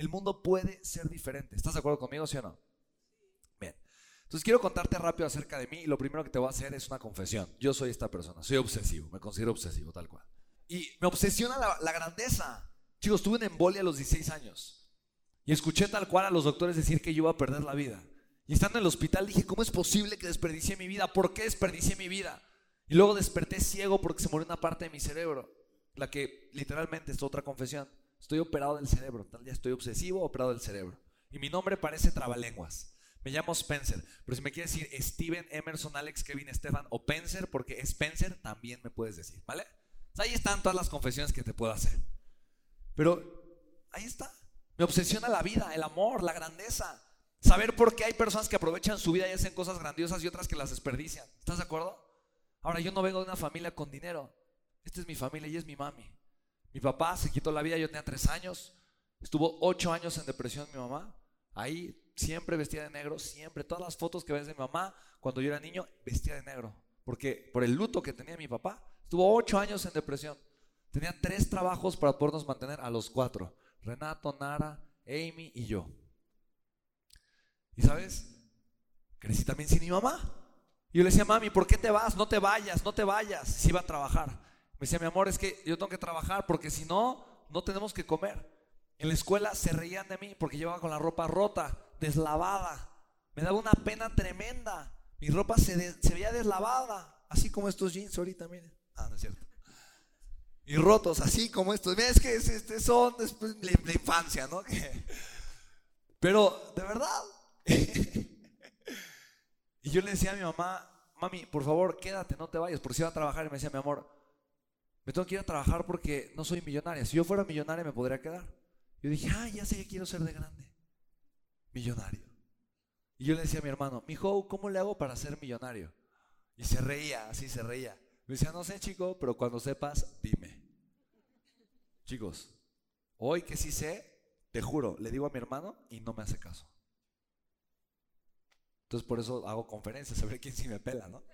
El mundo puede ser diferente. ¿Estás de acuerdo conmigo, sí o no? Bien. Entonces quiero contarte rápido acerca de mí y lo primero que te voy a hacer es una confesión. Yo soy esta persona, soy obsesivo, me considero obsesivo tal cual. Y me obsesiona la, grandeza. Chicos, tuve una embolia a los 16 años y escuché tal cual a los doctores decir que yo iba a perder la vida. Y estando en el hospital dije, ¿cómo es posible que desperdicié mi vida? ¿Por qué desperdicié mi vida? Y luego desperté ciego porque se murió una parte de mi cerebro, la que literalmente es otra confesión. Estoy operado del cerebro, tal día estoy obsesivo, operado del cerebro. Y mi nombre parece trabalenguas. Me llamo Spencer, pero si me quieres decir Steven, Emerson, Alex, Kevin, Stefan o Spencer, porque Spencer también me puedes decir, ¿vale? ahí están todas las confesiones que te puedo hacer. Pero ahí está. Me obsesiona la vida, el amor, la grandeza. Saber por qué hay personas que aprovechan su vida y hacen cosas grandiosas y otras que las desperdician. ¿Estás de acuerdo? Ahora, yo no vengo de una familia con dinero. Esta es mi familia y es mi mami. Mi papá se quitó la vida, yo tenía tres años. Estuvo ocho años en depresión mi mamá. Ahí siempre vestía de negro, siempre. Todas las fotos que ves de mi mamá cuando yo era niño, vestía de negro. Porque por el luto que tenía mi papá, estuvo ocho años en depresión. Tenía tres trabajos para podernos mantener a los cuatro. Renato, Nara, Amy y yo. ¿Y sabes? Crecí también sin mi mamá. Y yo le decía, mami, ¿por qué te vas? No te vayas, no te vayas. Si iba a trabajar. Me decía, mi amor, es que yo tengo que trabajar porque si no, no tenemos que comer. En la escuela se reían de mí porque llevaba con la ropa rota, deslavada. Me daba una pena tremenda. Mi ropa se, se veía deslavada, así como estos jeans ahorita, miren. Ah, no es cierto. Y rotos, así como estos. Mira, es que este son después la, la infancia, ¿no? Pero, de verdad, y yo le decía a mi mamá, mami, por favor, quédate, no te vayas, porque si iba a trabajar. Y me decía, mi amor, me tengo que ir a trabajar porque no soy millonaria. Si yo fuera millonaria, me podría quedar. Yo dije, ah, ya sé que quiero ser de grande. Millonario. Y yo le decía a mi hermano, mijo, ¿cómo le hago para ser millonario? Y se reía, así se reía. Me decía, no sé, chico, pero cuando sepas, dime. Chicos, hoy que sí sé, te juro, le digo a mi hermano y no me hace caso. Entonces por eso hago conferencias, a ver quién sí me pela, ¿no?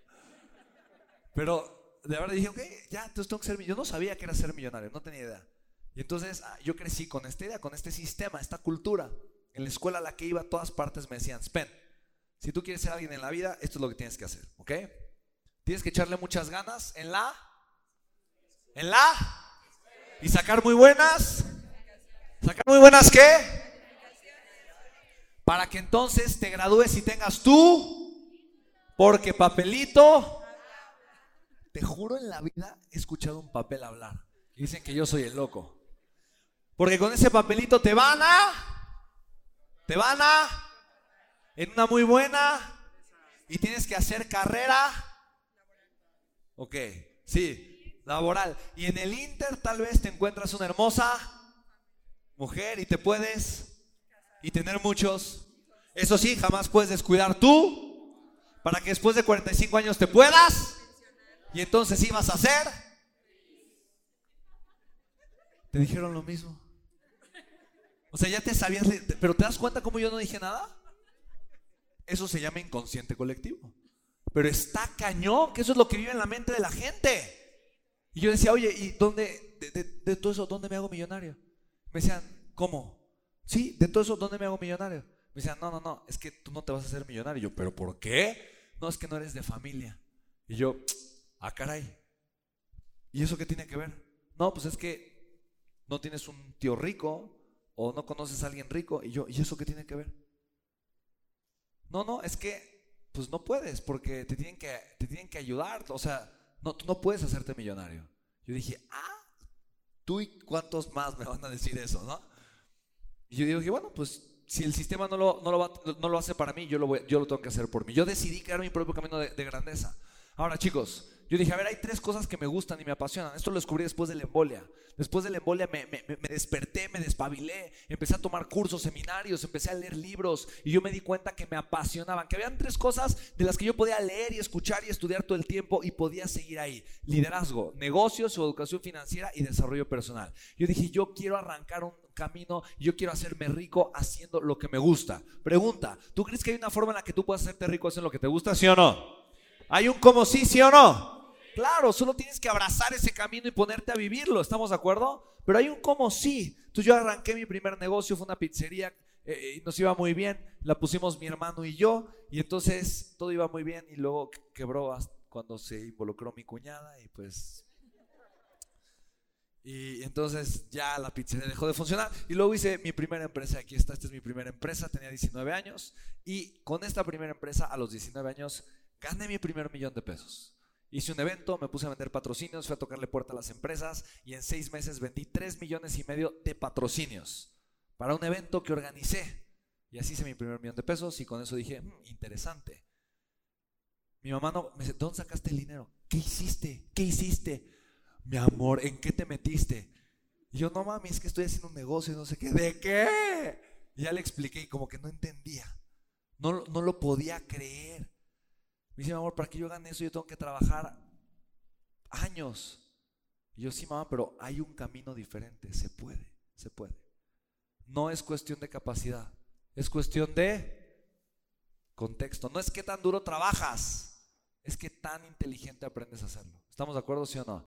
Pero de verdad dije, ok, ya, entonces tengo que ser Yo no sabía que era ser millonario, no tenía idea. Y entonces ah, yo crecí con esta idea, con este sistema, esta cultura. En la escuela a la que iba, a todas partes me decían, Spen, si tú quieres ser alguien en la vida, esto es lo que tienes que hacer, ¿ok? Tienes que echarle muchas ganas en la, en la, y sacar muy buenas, sacar muy buenas qué? para que entonces te gradúes y tengas tú, porque papelito, te juro en la vida he escuchado un papel hablar. dicen que yo soy el loco. Porque con ese papelito te van a, te van a, en una muy buena, y tienes que hacer carrera. Ok, sí, laboral. Y en el Inter tal vez te encuentras una hermosa mujer y te puedes y tener muchos. Eso sí, jamás puedes descuidar tú para que después de 45 años te puedas. Y entonces ibas a hacer. Te dijeron lo mismo. O sea, ya te sabías, pero ¿te das cuenta cómo yo no dije nada? Eso se llama inconsciente colectivo. Pero está cañón, que eso es lo que vive en la mente de la gente. Y yo decía, oye, ¿y dónde, de, de todo eso, dónde me hago millonario? Me decían, ¿cómo? Sí, de todo eso, ¿dónde me hago millonario? Me decían, no, no, no, es que tú no te vas a hacer millonario. Y yo, ¿pero por qué? No, es que no eres de familia. Y yo, ah, caray. ¿Y eso qué tiene que ver? No, pues es que no tienes un tío rico o no conoces a alguien rico. Y yo, ¿y eso qué tiene que ver? No, no, es que pues no puedes porque te tienen que, te tienen que ayudar. O sea, no, tú no puedes hacerte millonario. Yo dije, ah, tú y cuántos más me van a decir eso, ¿no? Y yo digo bueno, pues si el sistema no lo, no lo, no lo hace para mí, yo lo, voy, yo lo tengo que hacer por mí. Yo decidí crear mi propio camino de, grandeza. Ahora, chicos, yo dije, a ver, hay tres cosas que me gustan y me apasionan. Esto lo descubrí después de la embolia. Después de la embolia me, me, me, desperté, me despabilé, empecé a tomar cursos, seminarios, empecé a leer libros y yo me di cuenta que me apasionaban, que habían tres cosas de las que yo podía leer y escuchar y estudiar todo el tiempo y podía seguir ahí. Liderazgo, negocios o educación financiera y desarrollo personal. Yo dije, yo quiero arrancar un, camino, yo quiero hacerme rico haciendo lo que me gusta. Pregunta, ¿tú crees que hay una forma en la que tú puedas hacerte rico haciendo lo que te gusta, sí o no? ¿Hay un como sí, sí o no? Claro, solo tienes que abrazar ese camino y ponerte a vivirlo, ¿estamos de acuerdo? Pero hay un cómo sí. Entonces yo arranqué mi primer negocio, fue una pizzería eh, y nos iba muy bien. La pusimos mi hermano y yo y entonces todo iba muy bien y luego quebró cuando se involucró mi cuñada y pues y entonces ya la pizzería dejó de funcionar. Y luego hice mi primera empresa. Aquí está, esta es mi primera empresa. Tenía 19 años. Y con esta primera empresa, a los 19 años, gané mi primer millón de pesos. Hice un evento, me puse a vender patrocinios, fui a tocarle puerta a las empresas y en seis meses vendí 3 millones y medio de patrocinios para un evento que organicé. Y así hice mi primer millón de pesos y con eso dije, mm, interesante. Mi mamá no, me dice, ¿dónde sacaste el dinero? ¿Qué hiciste? ¿Qué hiciste? Mi amor, ¿en qué te metiste? Y yo, no mami, es que estoy haciendo un negocio y no sé qué. ¿De qué? Y ya le expliqué y como que no entendía. No, no lo podía creer. Me dice, mi amor, para que yo gane eso yo tengo que trabajar años. Y yo, sí, mamá, pero hay un camino diferente. Se puede, se puede. No es cuestión de capacidad, es cuestión de contexto. No es que tan duro trabajas, es que tan inteligente aprendes a hacerlo. ¿Estamos de acuerdo, sí o no?